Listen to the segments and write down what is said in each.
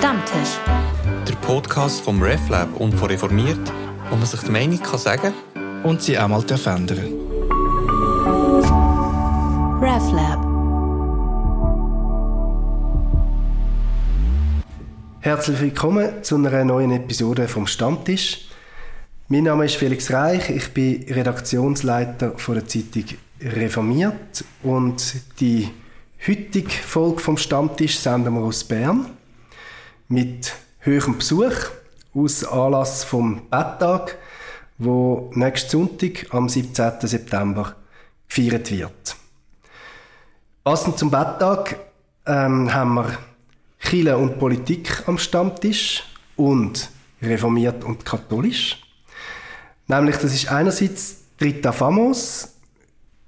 Stammtisch. Der Podcast vom RefLab und von Reformiert, wo man sich die Meinung kann sagen und sie auch mal verändern RefLab. Herzlich willkommen zu einer neuen Episode vom Stammtisch. Mein Name ist Felix Reich, ich bin Redaktionsleiter von der Zeitung Reformiert und die heutige Folge vom Stammtisch senden wir aus Bern mit höherem Besuch aus Anlass vom Betttag, wo nächsten Sonntag am 17. September gefeiert wird. Passend zum Betttag ähm, haben wir Chile und Politik am Stammtisch und reformiert und katholisch. Nämlich, das ist einerseits Rita Famos,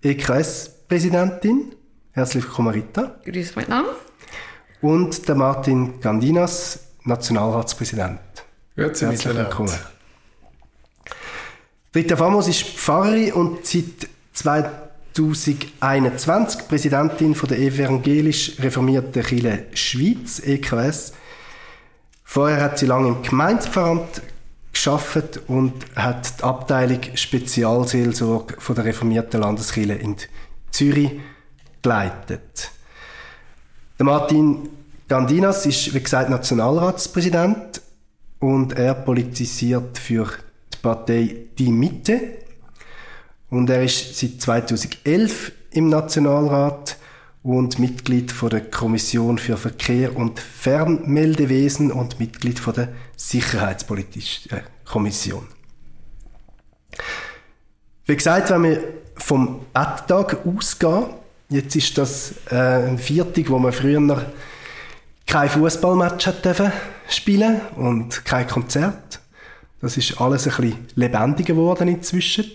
EKS-Präsidentin. Herzlich willkommen, Rita. Grüß miteinander. Und der Martin Gandinas, Nationalratspräsident. Grüezi Herzlich willkommen. Rita Famos ist Pfarrerin und seit 2021 Präsidentin von der evangelisch reformierten Kirche Schweiz, EKS. Vorher hat sie lange im Gemeindepfarramt geschafft und hat die Abteilung Spezialseelsorge von der reformierten Landeskirche in Zürich geleitet. Der Martin Gandinas ist, wie gesagt, Nationalratspräsident und er politisiert für die Partei Die Mitte. Und er ist seit 2011 im Nationalrat und Mitglied von der Kommission für Verkehr und Fernmeldewesen und Mitglied von der Sicherheitspolitischen äh, Kommission. Wie gesagt, wenn wir vom Betttag ausgehen, jetzt ist das äh, ein Viertag, wo man früher noch kein Fußballmatch hat spielen und kein Konzert. Das ist alles ein bisschen lebendiger geworden inzwischen.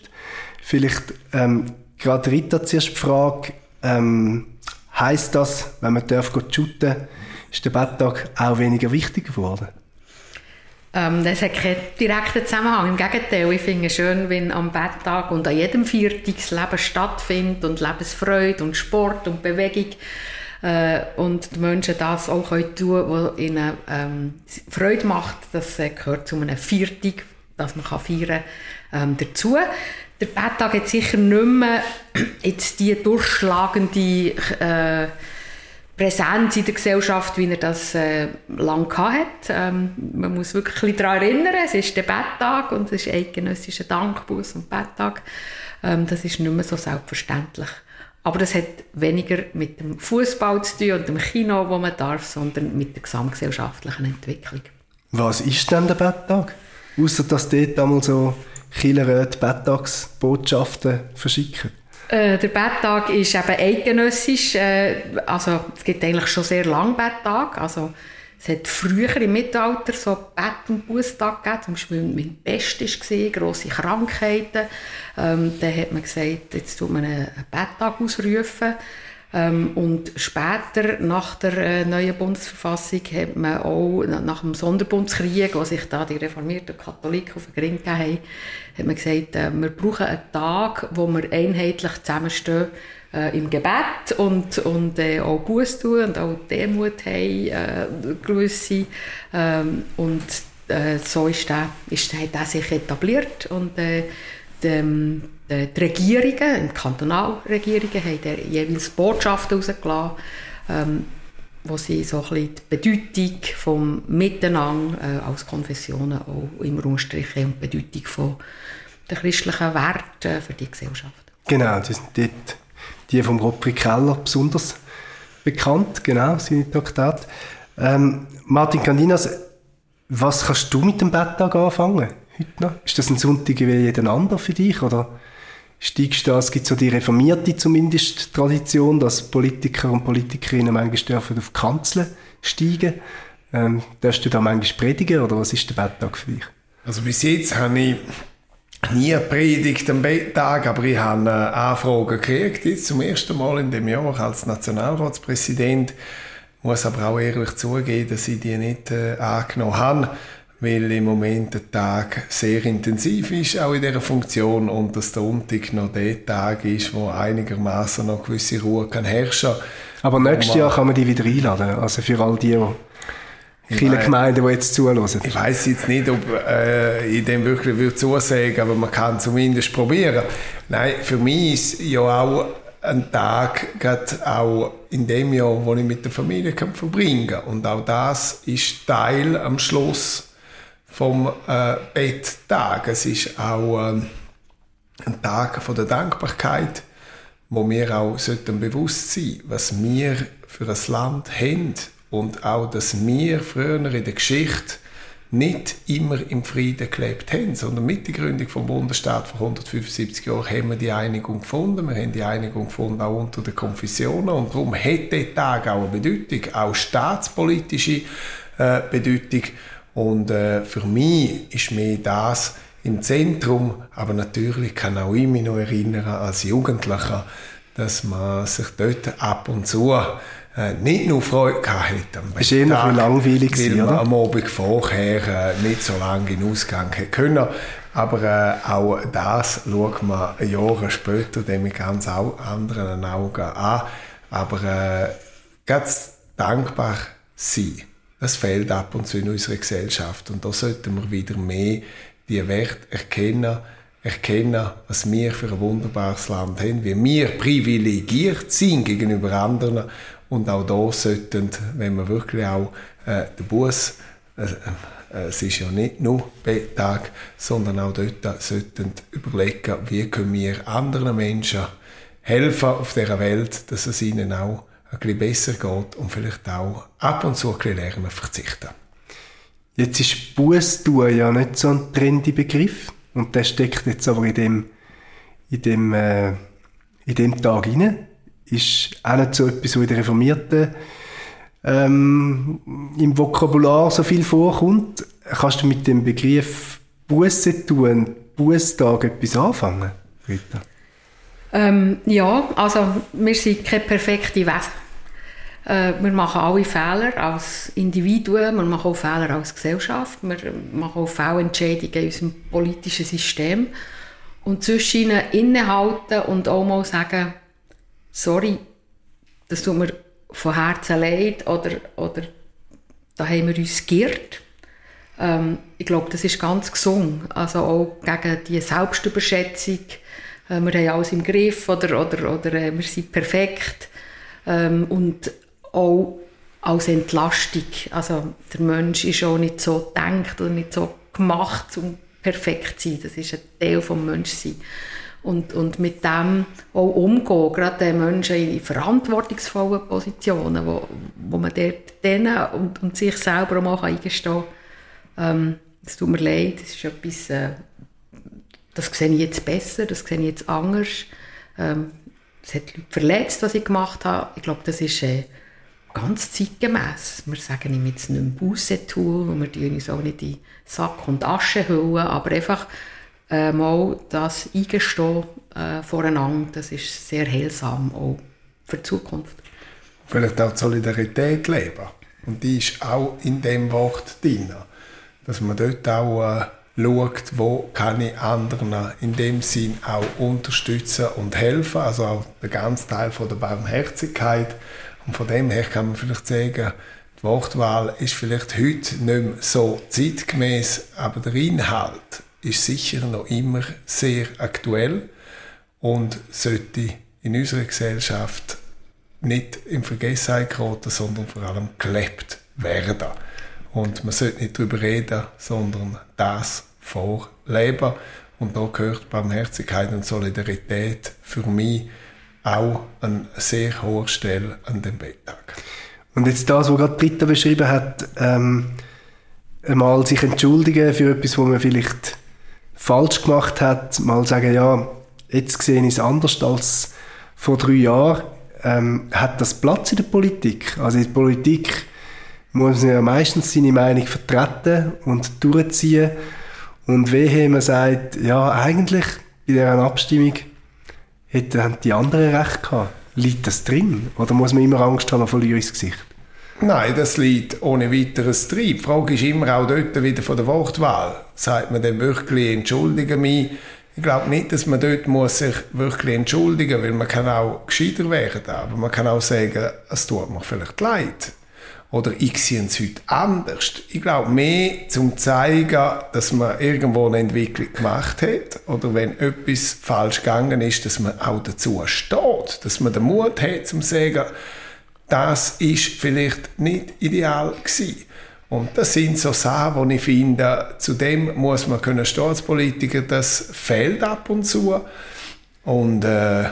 Vielleicht ähm, gerade Rita zuerst die Frage, ähm, Heißt das, wenn man darf shooten, ist der Betttag auch weniger wichtig geworden? Ähm, das hat keinen direkten Zusammenhang. Im Gegenteil, ich finde es schön, wenn am Betttag und an jedem Viertag das Leben stattfindet und Lebensfreude und Sport und Bewegung äh, und die Menschen das auch können tun was ihnen ähm, Freude macht. Das äh, gehört zu einem Viertag, das man kann feiern kann, ähm, dazu. Der Betttag hat sicher nicht mehr jetzt die durchschlagende äh, Präsenz in der Gesellschaft, wie er das äh, lange hatte. Ähm, man muss wirklich daran erinnern, es ist der Betttag und es ist eidgenössischer Dankbus und Betttag. Ähm, das ist nicht mehr so selbstverständlich. Aber das hat weniger mit dem Fußball zu tun und dem Kino, wo man darf, sondern mit der gesamtgesellschaftlichen Entwicklung. Was ist denn der Betttag? Außer dass dort einmal so Killerät Bettagsbotschaften verschicken? Äh, der Betttag ist eben eidgenössisch. Äh, also, es gibt eigentlich schon sehr lange Betttag. Also, es hat früher im Mittelalter so Bett- und Bußtag gegeben, zum Beispiel wenn Pest war, grosse Krankheiten. Ähm, dann hat man gesagt, jetzt tut man einen Betttag ausrufen. Ähm, und später, nach der äh, neuen Bundesverfassung, hat man auch nach dem Sonderbundskrieg, wo sich da die reformierten Katholiken auf den Grind gegeben haben, hat man gesagt, äh, wir brauchen einen Tag, wo wir einheitlich zusammenstehen äh, im Gebet und, und äh, auch Buß tun und auch Demut haben, äh. Ähm, und äh, so ist der, ist, hat er sich etabliert und äh, dem, die Regierungen, die Kantonalregierungen, haben jeweils Botschaften rausgelassen, ähm, wo sie so ein die Bedeutung vom Miteinander äh, als Konfessionen auch im Raum und die Bedeutung von der christlichen Werte für die Gesellschaft. Genau, das sind dort die vom Roderick Keller besonders bekannt, genau, seine Traktate. Ähm, Martin Candinas, was kannst du mit dem Betttag anfangen? Heute noch? Ist das ein Sonntag wie jeder andere für dich? Oder du da, es gibt so die reformierte zumindest Tradition, dass Politiker und Politikerinnen manchmal dürfen auf Kanzeln steigen. Ähm, darfst du da manchmal predigen oder was ist der Betttag für dich? Also bis jetzt habe ich nie predigt am Betttag, aber ich habe Anfragen gekriegt, jetzt zum ersten Mal in dem Jahr als Nationalratspräsident. Ich muss aber auch ehrlich zugeben, dass ich die nicht äh, angenommen habe weil im Moment der Tag sehr intensiv ist, auch in dieser Funktion, und dass der Sonntag noch der Tag ist, wo einigermaßen noch gewisse Ruhe kann herrschen Aber nächstes Jahr kann man die wieder einladen, also für all die, die viele Gemeinden, die jetzt zuhören. Ich weiß jetzt nicht, ob äh, ich dem wirklich würde zusagen, aber man kann zumindest probieren. Nein, für mich ist ja auch ein Tag, gerade auch in dem Jahr, wo ich mit der Familie kann verbringen kann. Und auch das ist Teil am Schluss vom äh, Betttag. Es ist auch äh, ein Tag von der Dankbarkeit, wo wir auch sollten bewusst sein, was wir für ein Land haben und auch, dass wir früher in der Geschichte nicht immer im Frieden gelebt haben, sondern mit der Gründung vom Bundesstaat vor 175 Jahren haben wir die Einigung gefunden. Wir haben die Einigung gefunden auch unter den Konfessionen und darum hat der Tag auch eine Bedeutung, auch staatspolitische äh, Bedeutung. Und äh, für mich ist mir das im Zentrum, aber natürlich kann auch ich mich noch erinnern als Jugendlicher, dass man sich dort ab und zu äh, nicht nur Freude gehabt hat am Ist eher noch langweilig weil man oder? am Abend vorher äh, nicht so lange in Ausgang hätte können. Aber äh, auch das schaut man Jahre später dann mit ganz anderen Augen an. Aber äh, ganz dankbar sein, das fehlt ab und zu in unserer Gesellschaft. Und da sollten wir wieder mehr die Werte erkennen, erkennen, was wir für ein wunderbares Land haben, wie wir privilegiert sind gegenüber anderen und auch da sollten, wenn wir wirklich auch äh, den Bus, äh, äh, es ist ja nicht nur Betttag, sondern auch dort sollten überlegen, wie können wir anderen Menschen helfen auf dieser Welt, dass es ihnen auch ein bisschen besser geht und vielleicht auch ab und zu ein bisschen lernen verzichten. Jetzt ist Buß ja nicht so ein trendy Begriff und der steckt jetzt aber in dem in dem äh, in dem Tag hinein ist auch nicht so etwas, was in der Reformierten ähm, im Vokabular so viel vorkommt. Kannst du mit dem Begriff Buße tun, Bußtag etwas anfangen, Rita? Ähm, ja, also wir sind keine perfekte Wesen. Äh, wir machen alle Fehler als Individuen, wir machen auch Fehler als Gesellschaft, wir machen auch Fehlentscheidungen in unserem politischen System. Und zwischen innehalten und auch mal sagen, sorry, das tut mir von Herzen leid oder, oder da haben wir uns geirrt. Ähm, ich glaube, das ist ganz gesund. Also auch gegen die Selbstüberschätzung. Äh, wir haben alles im Griff oder, oder, oder äh, wir sind perfekt. Ähm, und auch als Entlastung. Also der Mensch ist auch nicht so gedacht oder nicht so gemacht, um perfekt zu sein. Das ist ein Teil des Menschseins und, und mit dem auch umgehen, gerade den Menschen in verantwortungsvollen Positionen, wo, wo man dort denen und, und sich selber auch mal eingestehen kann, ähm, es tut mir leid, das ist etwas, äh, das sehe ich jetzt besser, das sehe ich jetzt anders, ähm, es hat Leute verletzt, was ich gemacht habe, ich glaube, das ist äh, ganz zeitgemäß. Wir sagen ihm jetzt nicht mehr Busse tun und wir tun uns auch nicht in Sack und Asche hüllen, aber einfach äh, mal das Eingestehen äh, voreinander, das ist sehr heilsam, auch für die Zukunft. Vielleicht auch die Solidarität leben. Und die ist auch in dem Wort drin. Dass man dort auch äh, schaut, wo kann ich anderen in dem Sinn auch unterstützen und helfen. Also auch der ganze Teil von der Barmherzigkeit. Und von dem her kann man vielleicht sagen, die Wortwahl ist vielleicht heute nicht mehr so zeitgemäß, aber der Inhalt ist sicher noch immer sehr aktuell und sollte in unserer Gesellschaft nicht in Vergessenheit geraten, sondern vor allem gelebt werden. Und man sollte nicht darüber reden, sondern das vorleben. Und da gehört Barmherzigkeit und Solidarität für mich auch an sehr hoher Stelle an dem Betttag. Und jetzt das, was gerade Britta beschrieben hat, ähm, einmal sich entschuldigen für etwas, wo man vielleicht falsch gemacht hat, mal sagen, ja, jetzt sehe ich es anders als vor drei Jahren, ähm, hat das Platz in der Politik? Also in der Politik muss man ja meistens seine Meinung vertreten und durchziehen. Und wehe, man sagt, ja, eigentlich bei dieser Abstimmung hätten die anderen recht gehabt. Liegt das drin? Oder muss man immer Angst haben, man verliere ins Gesicht? Nein, das liegt ohne weiteres drin. Die Frage ist immer auch dort wieder von der Wortwahl. Sagt man denn wirklich, entschuldige mich? Ich glaube nicht, dass man dort muss sich wirklich entschuldigen muss, weil man kann auch gescheiter werden. Aber man kann auch sagen, es tut mir vielleicht leid. Oder ich sehe es heute anders. Ich glaube, mehr zum zeigen, dass man irgendwo eine Entwicklung gemacht hat oder wenn etwas falsch gegangen ist, dass man auch dazu steht, dass man den Mut hat, zum zu sagen, das ist vielleicht nicht ideal gewesen. Und das sind so Sachen, die ich finde, zu dem muss man können Staatspolitiker, das fehlt ab und zu. Und äh,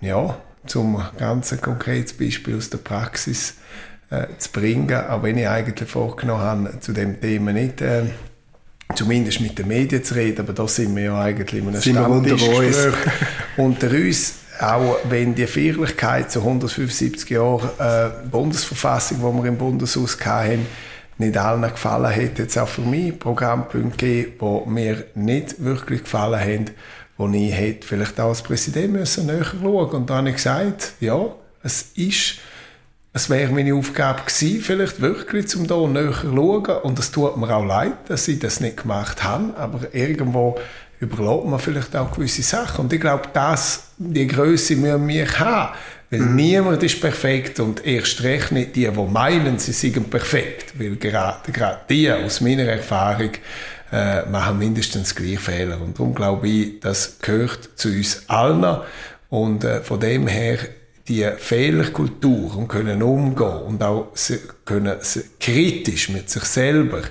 ja, zum ganz konkretes Beispiel aus der Praxis äh, zu bringen, auch wenn ich eigentlich vorgenommen habe, zu dem Thema nicht äh, zumindest mit den Medien zu reden, aber da sind wir ja eigentlich in einem Stammtischgespräch unter uns. Auch wenn die Feierlichkeit zu 175 Jahren äh, Bundesverfassung, die wir im Bundeshaus hatten, nicht allen gefallen hat, jetzt auch für mich Programmpunkte gegeben, die mir nicht wirklich gefallen haben, wo ich hätte vielleicht auch als Präsident müssen näher schauen. Und dann habe ich gesagt, ja, es ist, es wäre meine Aufgabe gewesen, vielleicht wirklich, um da näher zu schauen. Und es tut mir auch leid, dass ich das nicht gemacht habe, aber irgendwo überlässt man vielleicht auch gewisse Sachen. Und ich glaube, das, die Größe müssen wir haben. Weil mhm. niemand ist perfekt und erst recht nicht die, die meinen, sie seien perfekt. Weil gerade, gerade die, aus meiner Erfahrung, äh, machen mindestens gleich Fehler. Und darum glaube ich, das gehört zu uns allen. Und äh, von dem her, die Fehlerkultur und können umgehen und auch können kritisch mit sich selber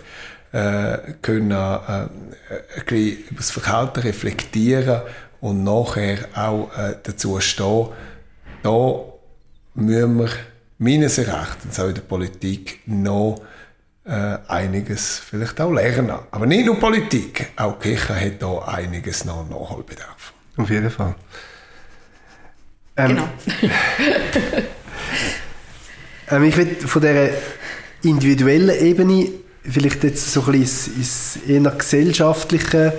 äh, können äh, ein bisschen über das Verhalten reflektieren und nachher auch äh, dazu stehen, da müssen wir meines Erachtens auch in der Politik noch äh, einiges vielleicht auch lernen. Aber nicht nur Politik, auch Kirche hat da einiges noch Nachholbedarf. Auf jeden Fall. Ähm, genau. ähm, ich will von dieser individuellen Ebene vielleicht jetzt so ein bisschen ins, ins eher gesellschaftliche,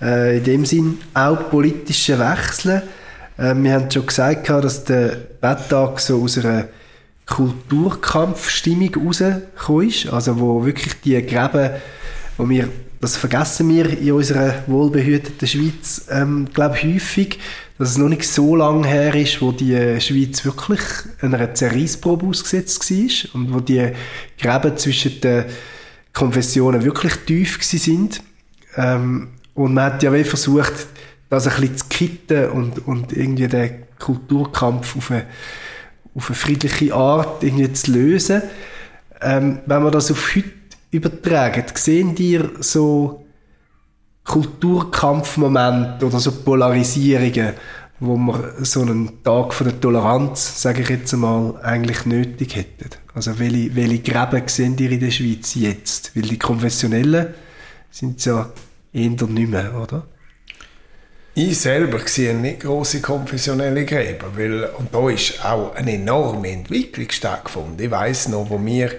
äh, in dem Sinn auch politische Wechseln. Äh, wir haben schon gesagt, dass der Betttag so aus einer Kulturkampfstimmung rausgekommen ist, also wo wirklich die Gräben, wo wir, das vergessen wir in unserer wohlbehüteten Schweiz, ähm, glaube häufig, dass es noch nicht so lange her ist, wo die Schweiz wirklich einer Zerreissprobe ausgesetzt war und wo die Gräben zwischen den Konfessionen wirklich tief sind. Ähm, und man hat ja versucht, das ein bisschen zu kitten und, und irgendwie den Kulturkampf auf eine, auf eine friedliche Art irgendwie zu lösen. Ähm, wenn wir das auf heute übertragen, sehen dir so Kulturkampfmomente oder so Polarisierungen, wo wir so einen Tag von der Toleranz, sage ich jetzt einmal, eigentlich nötig hätten? Also welche, welche Gräben sehen ihr in der Schweiz jetzt? Weil die Konfessionellen sind ja eher nicht mehr, oder? Ich selber sehe nicht große konfessionelle Gräben, weil, und da ist auch eine enorme Entwicklung stattgefunden. Ich weiss noch, wo wir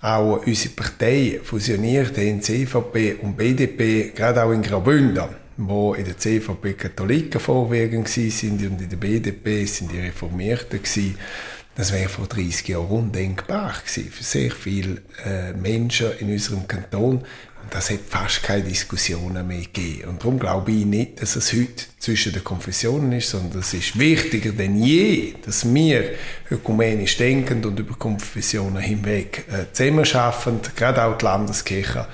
auch unsere Partei fusioniert haben, CVP und BDP, gerade auch in Graubünden, wo in der CVP Katholiken vorwiegend sind und in der BDP sind die Reformierten gewesen. Das wäre vor 30 Jahren undenkbar gewesen für sehr viele äh, Menschen in unserem Kanton das hat fast keine Diskussionen mehr gegeben. Und darum glaube ich nicht, dass es heute zwischen den Konfessionen ist, sondern es ist wichtiger denn je, dass wir ökumenisch denkend und über Konfessionen hinweg äh, zusammenarbeiten, gerade auch die Landeskirche.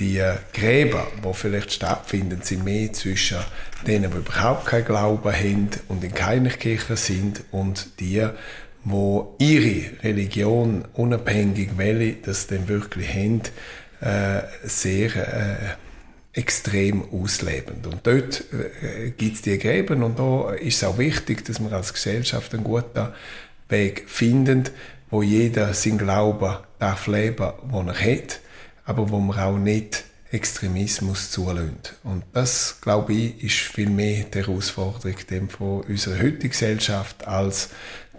Die äh, Gräben, die vielleicht stattfinden, sind mehr zwischen denen, die überhaupt keinen Glauben haben und in keiner Kirche sind und die, wo ihre Religion unabhängig welche das denn wirklich haben, äh, sehr äh, extrem auslebend. Und dort äh, gibt es die Gräben und da ist es auch wichtig, dass wir als Gesellschaft einen guten Weg finden, wo jeder sein Glauben darf leben, wo er hat, aber wo man auch nicht Extremismus zulässt. Und das, glaube ich, ist viel mehr die Herausforderung von unserer heutigen Gesellschaft als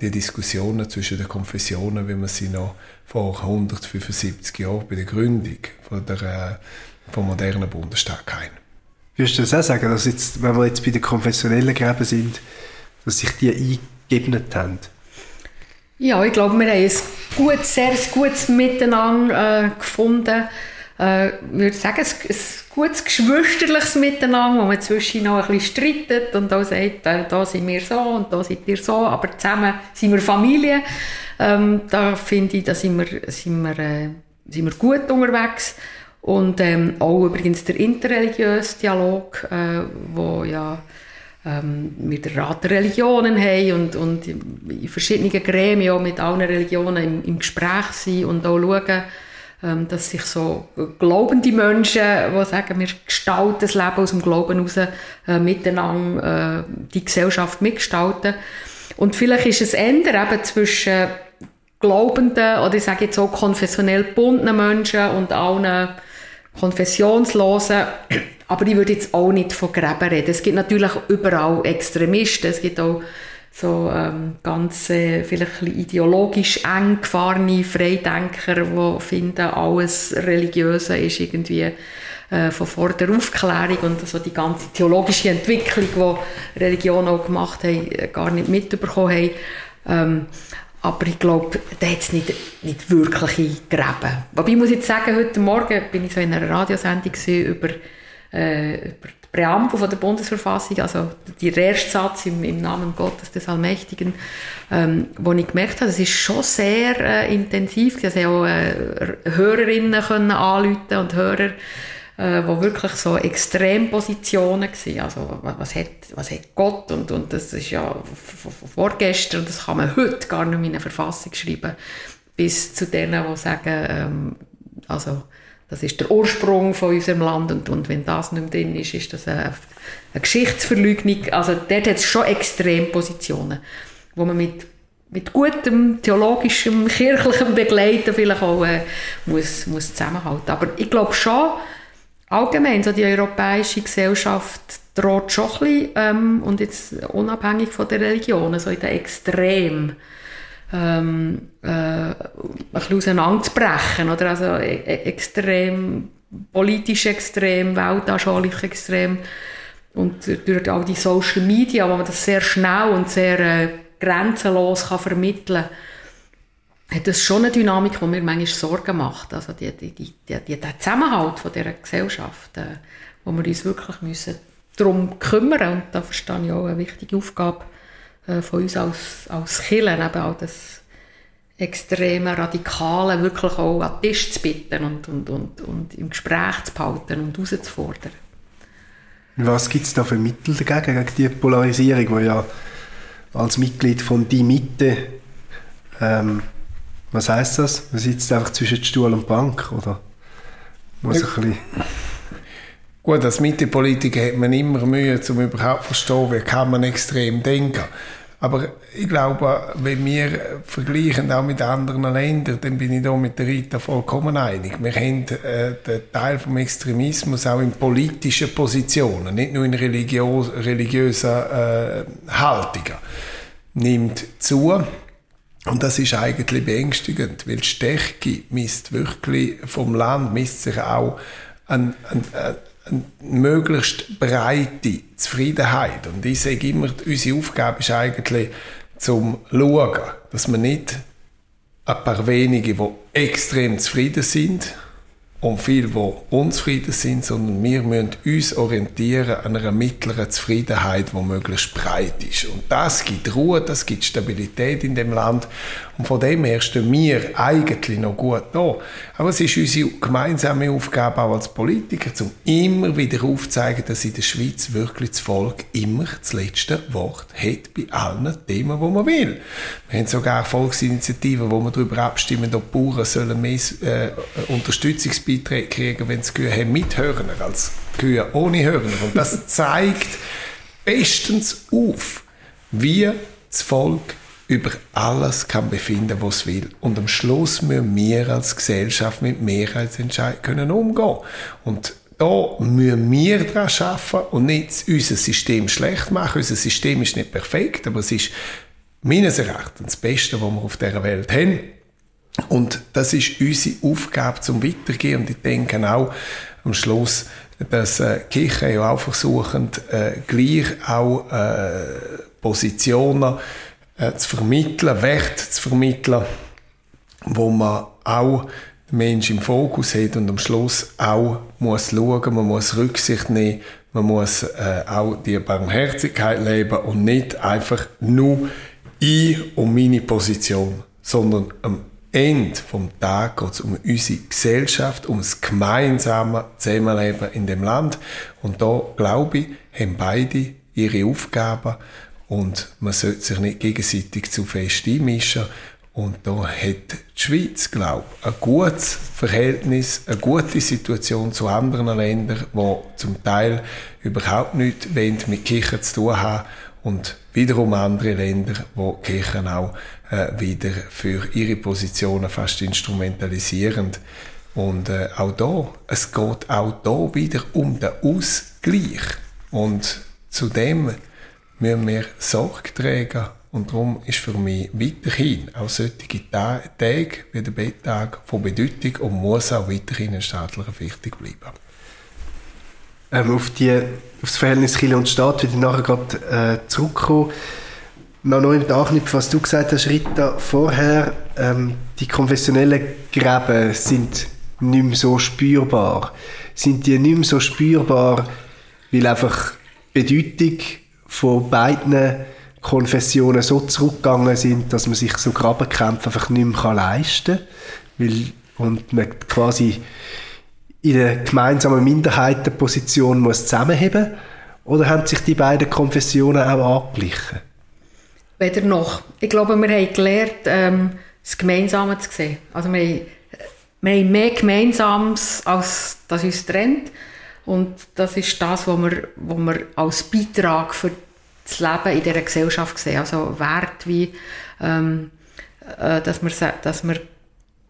die Diskussionen zwischen den Konfessionen, wie man sie noch vor 175 Jahren bei der Gründung von der, äh, vom modernen Bundesstaat hatten. Würdest du das auch sagen, dass jetzt, wenn wir jetzt bei den konfessionellen Gräben sind, dass sich die eingeebnet haben? Ja, ich glaube, wir haben ein gutes, sehr gutes Miteinander äh, gefunden äh, würde sagen, ein, gutes geschwisterliches Miteinander, wo man zwischen noch ein bisschen streitet und auch sagt, äh, da sind wir so und da seid ihr so, aber zusammen sind wir Familie. Ähm, da finde ich, da sind wir, sind wir, äh, sind wir gut unterwegs. Und ähm, auch übrigens der interreligiöse Dialog, äh, wo ja ähm, mit der Rat der Religionen haben und, und in verschiedenen Gremien mit allen Religionen im, im Gespräch sind und auch schauen, dass sich so glaubende Menschen, die sagen, wir gestalten das Leben aus dem Glauben heraus, äh, miteinander äh, die Gesellschaft mitgestalten. Und vielleicht ist es ändern eben zwischen glaubenden oder ich sage jetzt auch konfessionell gebundenen Menschen und allen konfessionslosen. Aber ich würde jetzt auch nicht von Gräben reden. Es gibt natürlich überall Extremisten. Es gibt auch so ähm, ganz äh, vielleicht ein ideologisch eng gefahrene Freidenker, die finden, alles Religiöse ist irgendwie äh, von vor der Aufklärung und so die ganze theologische Entwicklung, die Religion auch gemacht haben, äh, gar nicht mitbekommen haben. Ähm, aber ich glaube, da hat es nicht, nicht wirkliche Gräben. Wobei ich muss jetzt sagen, heute Morgen bin ich so in einer Radiosendung über, äh, über Präambel von der Bundesverfassung, also der erste Satz im, im Namen Gottes des Allmächtigen, ähm, wo ich gemerkt habe, das ist schon sehr äh, intensiv. Sie haben auch äh, Hörerinnen können anrufen und Hörer, äh, wo wirklich so Extrempositionen waren. Also was hat, was hat Gott und, und das ist ja vorgestern und das kann man heute gar nicht in eine Verfassung schreiben, bis zu denen, die sagen, ähm, also das ist der Ursprung von unserem Land und, und wenn das nicht mehr drin ist, ist das eine, eine Geschichtsverleugnung. Also dort hat es schon Extrempositionen, wo man mit mit gutem theologischem, kirchlichem Begleiten vielleicht auch äh, muss, muss zusammenhalten. Aber ich glaube schon, allgemein, so die europäische Gesellschaft droht schon ein bisschen, ähm, und jetzt unabhängig von der Religion, so in den Extrem ähm, äh, ein bisschen auseinanderzubrechen, oder? Also e, e extrem, politisch extrem, weltanschaulich extrem und durch all die Social Media, wo man das sehr schnell und sehr äh, grenzenlos kann vermitteln kann, hat das schon eine Dynamik, die mir manchmal Sorgen macht. Also die, die, die, die, der Zusammenhalt von dieser Gesellschaft, äh, wo wir uns wirklich müssen darum kümmern und da verstehe ich auch eine wichtige Aufgabe äh, von uns als, als Kirche, eben auch das extreme Radikale wirklich auch an den Tisch zu bitten und, und, und, und im Gespräch zu behalten und herauszufordern. Was gibt es da für Mittel dagegen, gegen die Polarisierung, die ja als Mitglied von «Die Mitte» ähm, was heißt das? Man sitzt einfach zwischen Stuhl und Bank, oder? Muss ja. ein bisschen Gut, als Mitte-Politiker hat man immer Mühe, um überhaupt zu verstehen, wie kann man extrem denken. Aber ich glaube, wenn wir vergleichen auch mit anderen Ländern, dann bin ich da mit der Rita vollkommen einig. Wir haben äh, den Teil vom Extremismus auch in politischen Positionen, nicht nur in religiös, religiösen äh, Haltungen, nimmt zu. Und das ist eigentlich beängstigend, weil die Stärke misst wirklich vom Land, misst sich auch an, an, an möglichst breite Zufriedenheit. Und ich sage immer, unsere Aufgabe ist eigentlich, zum schauen, dass man nicht ein paar wenige, die extrem zufrieden sind, und viele, die unzufrieden sind, sondern wir müssen uns orientieren an einer mittleren Zufriedenheit, die möglichst breit ist. Und das gibt Ruhe, das gibt Stabilität in dem Land. Und von dem her stehen wir eigentlich noch gut da. Aber es ist unsere gemeinsame Aufgabe auch als Politiker, um immer wieder aufzuzeigen, dass in der Schweiz wirklich das Volk immer das letzte Wort hat bei allen Themen, die man will. Wir haben sogar Volksinitiativen, wo wir darüber abstimmen, ob Bauern sollen mehr äh, Unterstützungsbeiträge kriegen, wenn sie Kühe haben mit Hörner als Kühe ohne Hörner. Und das zeigt bestens auf, wie das Volk über alles kann befinden, was es will. Und am Schluss müssen wir als Gesellschaft mit Mehrheitsentscheid können umgehen. Und da müssen wir daran arbeiten und nicht unser System schlecht machen. Unser System ist nicht perfekt, aber es ist meines Erachtens das Beste, was wir auf dieser Welt haben. Und das ist unsere Aufgabe zum Weitergehen. Und ich denke auch am Schluss, dass äh, Kirche ja auch versuchen, äh, gleich auch äh, Positionen äh, zu vermitteln, Werte zu vermitteln, wo man auch den Menschen im Fokus hat und am Schluss auch muss schauen, man muss Rücksicht nehmen, man muss äh, auch die Barmherzigkeit leben und nicht einfach nur ich und meine Position sondern am Ende vom Tag geht es um unsere Gesellschaft, um das gemeinsame Zusammenleben in dem Land. Und da, glaube ich, haben beide ihre Aufgaben und man sollte sich nicht gegenseitig zu fest einmischen. Und da hat die Schweiz, glaube ich, ein gutes Verhältnis, eine gute Situation zu anderen Ländern, die zum Teil überhaupt nichts mit Kirchen zu tun haben und wiederum andere Länder, wo Kirchen auch äh, wieder für ihre Positionen fast instrumentalisieren. Und äh, auch da, es geht auch da wieder um den Ausgleich. Und zudem müssen wir Sorge tragen. Und darum ist für mich weiterhin auch solche Tage wie der Betttag von Bedeutung und muss auch weiterhin in staatlicher Wichtig bleiben. Ähm, auf, die, auf das Verhältnis Kirche und Staat ich nachher gerade äh, zurückkommen. Noch neu Anknüpfen, was du gesagt hast, Rita, vorher, ähm, die konfessionellen Gräben sind nicht mehr so spürbar. Sind die nicht mehr so spürbar, weil einfach Bedeutung von beiden Konfessionen so zurückgegangen sind, dass man sich so Grabenkämpfe einfach nicht mehr leisten kann. Weil, und man quasi in einer gemeinsamen Minderheitenposition muss zusammenheben Oder haben sich die beiden Konfessionen auch angeglichen? Weder noch. Ich glaube, wir haben gelernt, ähm, das Gemeinsame zu sehen. Also wir haben, wir haben mehr Gemeinsames, als das uns trennt. Und das ist das, was wir, was wir als Beitrag für das Leben in dieser Gesellschaft sehen. Also Wert wie, ähm, äh, dass, wir, dass wir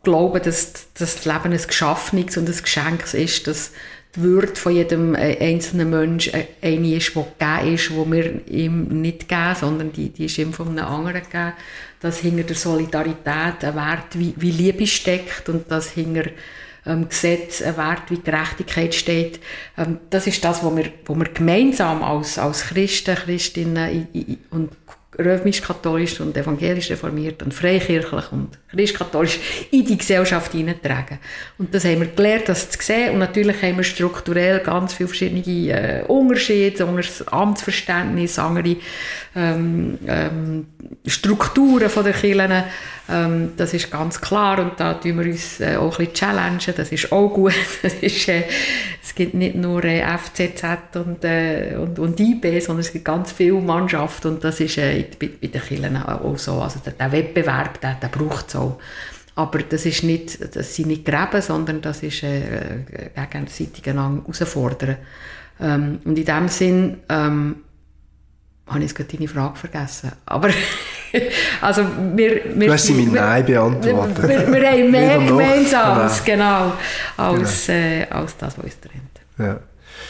glauben, dass, dass das Leben ein Geschaffenes und ein Geschenk ist, dass die Würde von jedem äh, einzelnen Menschen äh, eine ist, die gegeben ist, die wir ihm nicht geben, sondern die, die ist ihm von einem anderen gegeben. Dass hinter der Solidarität ein Wert wie, wie Liebe steckt und dass hinter ähm, Gesetz, ein Wert wie Gerechtigkeit steht. Ähm, das ist das, was wir, was wir gemeinsam als, als Christen, Christinnen und römisch-katholisch und evangelisch reformiert und freikirchlich und christkatholisch in die Gesellschaft hineintragen. Und das haben wir gelernt, das zu sehen. Und natürlich haben wir strukturell ganz viele verschiedene äh, Unterschiede, anderes Amtsverständnis, andere ähm, ähm, Strukturen von der Kirchen. Ähm, das ist ganz klar und da tun wir uns äh, auch ein bisschen challengen. Das ist auch gut. Das ist, äh, es gibt nicht nur äh, FCZ und, äh, und, und IB, sondern es gibt ganz viele Mannschaften und das ist äh, bei, bei den Kirchen auch so. Also der, der Wettbewerb, der, der braucht es auch. Aber das, ist nicht, das sind nicht Gräben, sondern das ist äh, gegenseitig herausfordern. Ähm, und in dem Sinn ähm, habe ich jetzt gerade deine Frage vergessen. Aber also wir, wir, du hast sie mit Nein beantwortet. Wir, wir, wir haben mehr Gemeinsames, genau, als, genau. Äh, als das, was uns trennt. Ja.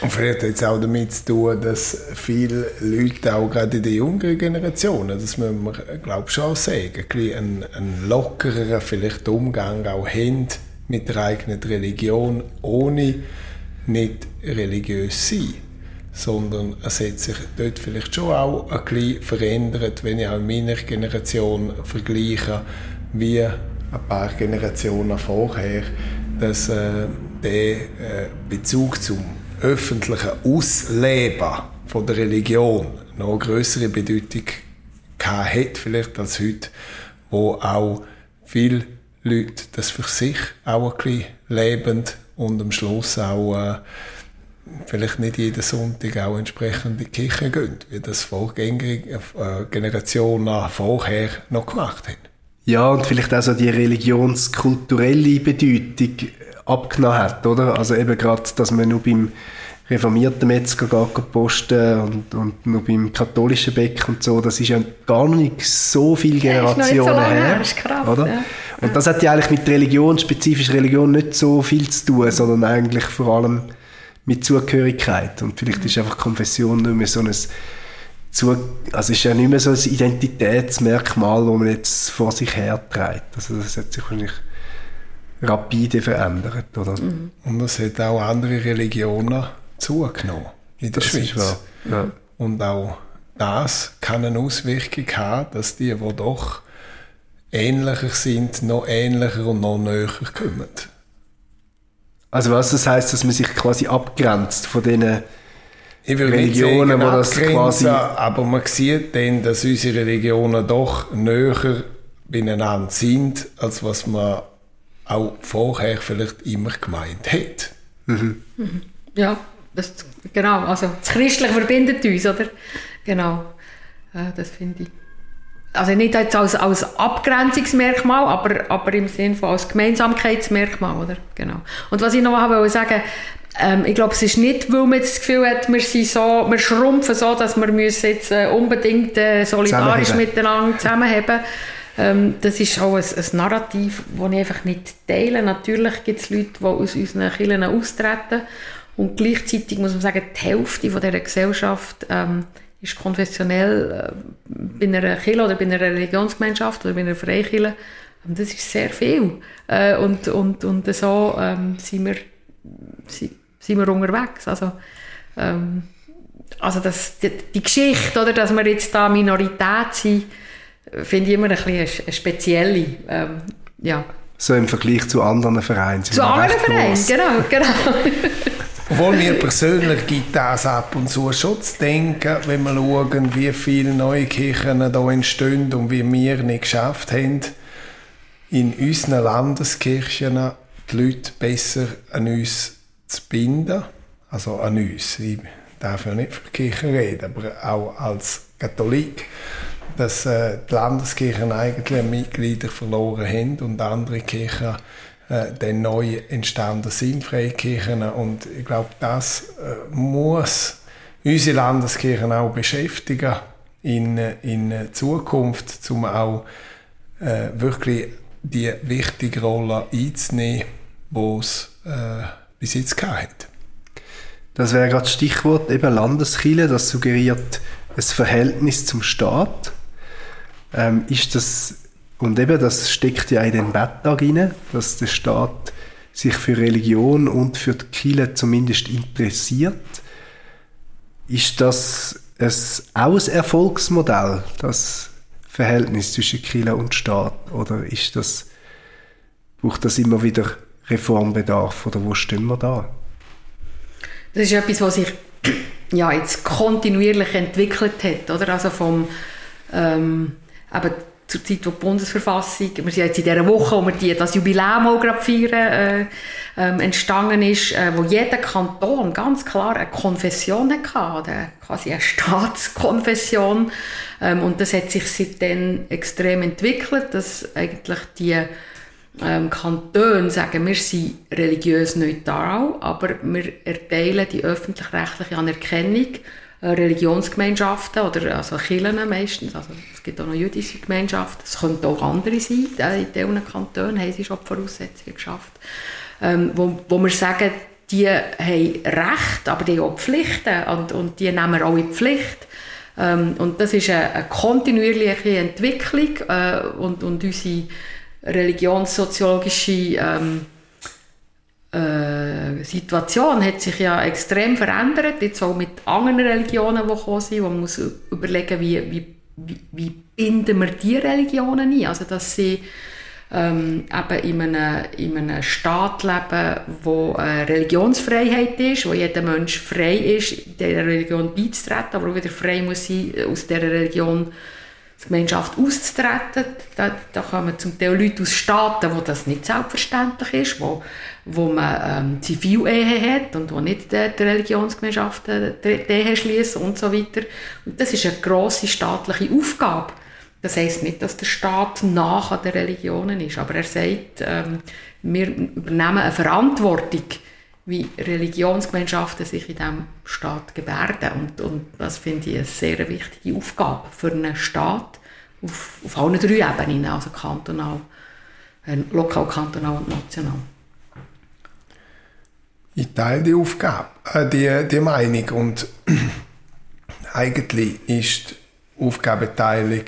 Und vielleicht hat es auch damit zu tun, dass viele Leute, auch gerade in der jüngeren Generation, das müssen wir, glaube ich, schon sagen, einen, einen lockereren vielleicht Umgang auch haben mit der eigenen Religion, ohne nicht religiös zu sein. Sondern es hat sich dort vielleicht schon auch ein bisschen verändert, wenn ich auch in meiner Generation vergleiche, wie ein paar Generationen vorher, dass äh, der äh, Bezug zum öffentlichen Ausleben von der Religion noch größere Bedeutung hat vielleicht als heute, wo auch viele Leute das für sich auch ein bisschen lebend und am Schluss auch äh, vielleicht nicht jeden Sonntag auch entsprechend in die Kirche gehen, wie das vorgängige äh, Generationen vorher noch gemacht haben. Ja, und vielleicht auch so die religionskulturelle Bedeutung abgenommen hat, oder? Also eben gerade, dass man nur beim reformierten Metzger geht posten und, und nur beim katholischen Bäck und so, das ist ja gar nicht so viele Generationen ja, so her, krass, oder? Ja. Und das hat ja eigentlich mit Religion, spezifisch Religion, nicht so viel zu tun, sondern eigentlich vor allem mit Zugehörigkeit. Und vielleicht mhm. ist einfach Konfession nicht mehr so ein zu, also ist ja nicht mehr so ein Identitätsmerkmal, das man jetzt vor sich her trägt. Also das hat sich wahrscheinlich rapide verändert, oder? Mhm. Und es hat auch andere Religionen zugenommen in der das Schweiz. Ja. Und auch das kann eine Auswirkung haben, dass die, die doch ähnlicher sind, noch ähnlicher und noch näher kommen. Also was das heißt, dass man sich quasi abgrenzt von diesen Religionen, wo das quasi... Aber man sieht dann, dass unsere Religionen doch näher beieinander sind, als was man auch vorher vielleicht immer gemeint hat. Mhm. Ja, das, genau. Also das Christliche verbindet uns, oder? Genau. Äh, das finde ich. Also nicht jetzt als, als Abgrenzungsmerkmal, aber, aber im Sinne von als Gemeinsamkeitsmerkmal, oder? Genau. Und was ich noch wollte sagen, ähm, ich glaube, es ist nicht, weil man das Gefühl hat, wir sind so, wir schrumpfen so, dass wir müssen jetzt äh, unbedingt äh, solidarisch miteinander zusammenheben. Ähm, das ist auch ein, ein Narrativ, das ich einfach nicht teile. Natürlich gibt es Leute, die aus unseren Kirchen austreten und gleichzeitig muss man sagen, die Hälfte von dieser Gesellschaft ähm, ist konfessionell äh, bei einer Kirche oder bei einer Religionsgemeinschaft oder bei einer Freikirche. Und das ist sehr viel. Äh, und, und, und so ähm, sind, wir, sind, sind wir unterwegs. Also, ähm, also das, die, die, Geschichte, oder, dass wir jetzt da Minorität sind, finde ich immer ein bisschen eine spezielle. Ähm, ja. So im Vergleich zu anderen Vereinen. Zu anderen Vereinen, genau, genau. Obwohl mir persönlich gibt das ab und zu schon zu denken, wenn wir schauen, wie viele neue Kirchen da entstehen und wie wir nicht geschafft haben, in unseren Landeskirchen die Leute besser an uns zu binden. Also an uns. Ich darf ja nicht für die Kirche reden, aber auch als Katholik dass äh, die Landeskirchen eigentlich Mitglieder verloren haben und andere Kirchen äh, dann neu entstanden sind, Freikirchen. Und ich glaube, das äh, muss unsere Landeskirchen auch beschäftigen in, in Zukunft, um auch äh, wirklich die wichtige Rolle einzunehmen, die es äh, bis jetzt hat. Das wäre gerade das Stichwort eben Landeskirche, das suggeriert ein Verhältnis zum Staat. Ähm, ist das und eben, das steckt ja in den Betttag rein, dass der Staat sich für Religion und für die Kirche zumindest interessiert. Ist das ein, auch ein Erfolgsmodell, das Verhältnis zwischen Kirche und Staat? Oder ist das, braucht das immer wieder Reformbedarf? Oder wo stehen wir da? Das ist etwas, was sich ja, jetzt kontinuierlich entwickelt hat. Oder? Also vom, ähm, eben zur Zeit, die Bundesverfassung, wir sind jetzt in dieser Woche, wo wir die, das Jubiläum auch gerade feiern, äh, ähm, entstanden ist, äh, wo jeder Kanton ganz klar eine Konfession hatte, quasi eine Staatskonfession. Ähm, und das hat sich seitdem extrem entwickelt, dass eigentlich die ähm, Kantone sagen, wir sind religiös neutral, aber wir erteilen die öffentlich-rechtliche Anerkennung Religionsgemeinschaften oder also Kirchen meistens, also es gibt auch noch jüdische Gemeinschaften, es könnten auch andere sein, äh, in diesen Kantonen haben sie schon die Voraussetzungen geschafft, ähm, wo, wo wir sagen, die haben Recht, aber die haben auch Pflichten und, und die nehmen wir auch in Pflicht. Ähm, und das ist eine, eine kontinuierliche Entwicklung äh, und, und unsere religionssoziologische ähm, äh, Situation hat sich ja extrem verändert, jetzt auch mit anderen Religionen, die gekommen sind, man muss überlegen, wie, wie, wie, binden wir die Religionen ein, also dass sie ähm, eben in einem, in einem Staat leben, wo äh, Religionsfreiheit ist, wo jeder Mensch frei ist, dieser Religion beizutreten, aber auch wieder frei muss sein, aus dieser Religion die Gemeinschaft auszutreten. Da, da kommen zum Teil Leute aus Staaten, wo das nicht selbstverständlich ist, wo, wo man ähm, Zivilehe hat und wo nicht die, die Religionsgemeinschaften die Ehe schließen und so weiter. Und das ist eine grosse staatliche Aufgabe. Das heisst nicht, dass der Staat nach an den Religionen ist, aber er sagt, ähm, wir übernehmen eine Verantwortung wie Religionsgemeinschaften sich in diesem Staat gebärden. Und, und das finde ich eine sehr wichtige Aufgabe für einen Staat auf, auf allen drei Ebenen, also kantonal, äh, lokal, kantonal und national. Ich teile die Aufgabe, äh, die, die Meinung und eigentlich ist die Aufgabenteilung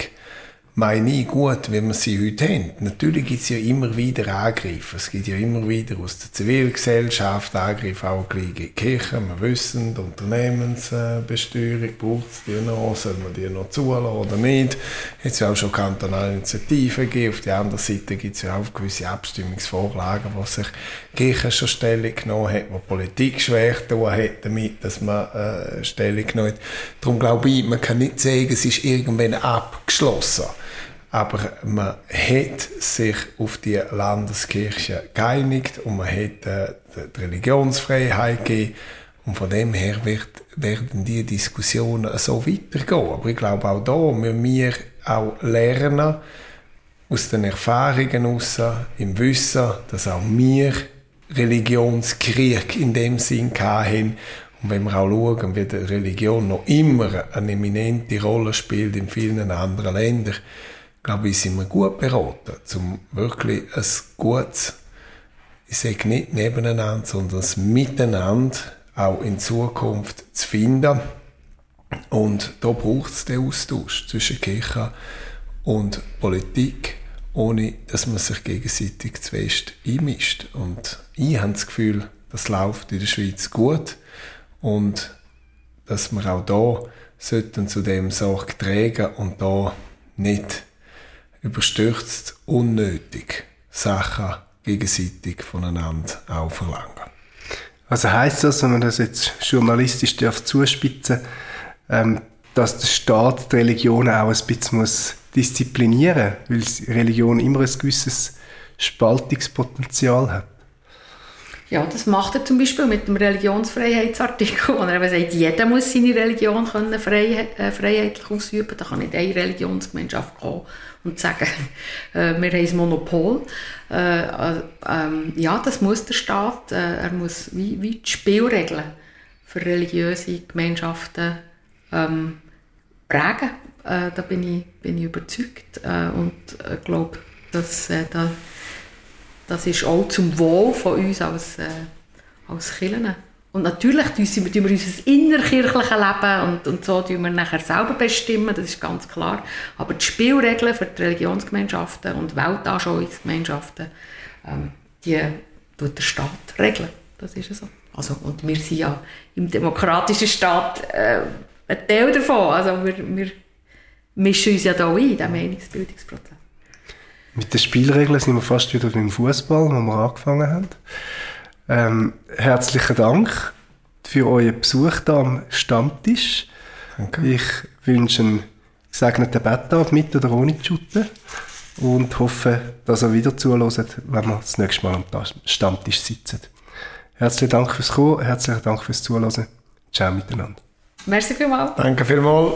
meine ich gut, wie wir sie heute haben. Natürlich gibt es ja immer wieder Angriffe. Es gibt ja immer wieder aus der Zivilgesellschaft Angriffe, auch gegen die Kirche. Wir wissen, die Unternehmensbesteuerung braucht es die noch, soll man die noch zulassen oder nicht. Es ja auch schon kantonale Initiativen gegeben. Auf der anderen Seite gibt es ja auch gewisse Abstimmungsvorlagen, wo sich die Kirche schon Stellung genommen hat, wo Politik schwer tun hat damit, dass man äh, Stellung genommen hat. Darum glaube ich, man kann nicht sagen, es ist irgendwann abgeschlossen. Aber man hat sich auf die Landeskirche geeinigt und man hat äh, die Religionsfreiheit gegeben und von dem her wird, werden die Diskussionen so weitergehen. Aber ich glaube auch da müssen wir auch lernen, aus den Erfahrungen heraus, im Wissen, dass auch wir Religionskrieg in dem Sinn hatten. Und wenn wir auch schauen, wie die Religion noch immer eine eminente Rolle spielt in vielen anderen Ländern, glaube ich, sind wir gut beraten, um wirklich ein gutes, ich sage nicht nebeneinander, sondern das Miteinander auch in Zukunft zu finden. Und da braucht es den Austausch zwischen Kirche und Politik, ohne dass man sich gegenseitig zu fest einmischt. Und ich habe das Gefühl, das läuft in der Schweiz gut und dass wir auch da sollten zu dem Sorge tragen und da nicht überstürzt unnötig Sachen gegenseitig voneinander auch verlangen. Also heißt das, wenn man das jetzt journalistisch darf zuspitzen, ähm, dass der Staat die Religion auch ein bisschen muss disziplinieren, weil Religion immer ein gewisses Spaltungspotenzial hat. Ja, das macht er zum Beispiel mit dem Religionsfreiheitsartikel, wo er sagt, jeder muss seine Religion können frei, äh, freiheitlich ausüben. Da kann nicht eine Religionsgemeinschaft kommen und sagen, äh, wir haben ein Monopol. Äh, äh, ähm, ja, das muss der Staat. Äh, er muss wie, wie die Spielregeln für religiöse Gemeinschaften ähm, prägen. Äh, da bin ich, bin ich überzeugt und glaube, dass da, das ist auch zum Wohl von uns als, äh, als Kirchen. Und natürlich tun wir, unser innerkirchliches Leben und, und so tun wir nachher selber bestimmen, das ist ganz klar. Aber die Spielregeln für die Religionsgemeinschaften und Weltanschauungsgemeinschaften, ähm, die tut der Staat regeln. Das ist so. Also, und wir sind ja im demokratischen Staat äh, ein Teil davon. Also wir, wir mischen uns ja da ein, in diesen Meinungsbildungsprozess. Mit den Spielregeln sind wir fast wieder beim Fußball, wo wir angefangen haben. Ähm, herzlichen Dank für euren Besuch hier am Stammtisch. Danke. Ich wünsche einen gesegneten Betttag mit oder ohne Schutte und hoffe, dass ihr wieder zuhört, wenn wir das nächste Mal am Stammtisch sitzen. Herzlichen Dank fürs Kommen, herzlichen Dank fürs Zuhören. Ciao miteinander. Merci vielmals. Danke vielmals.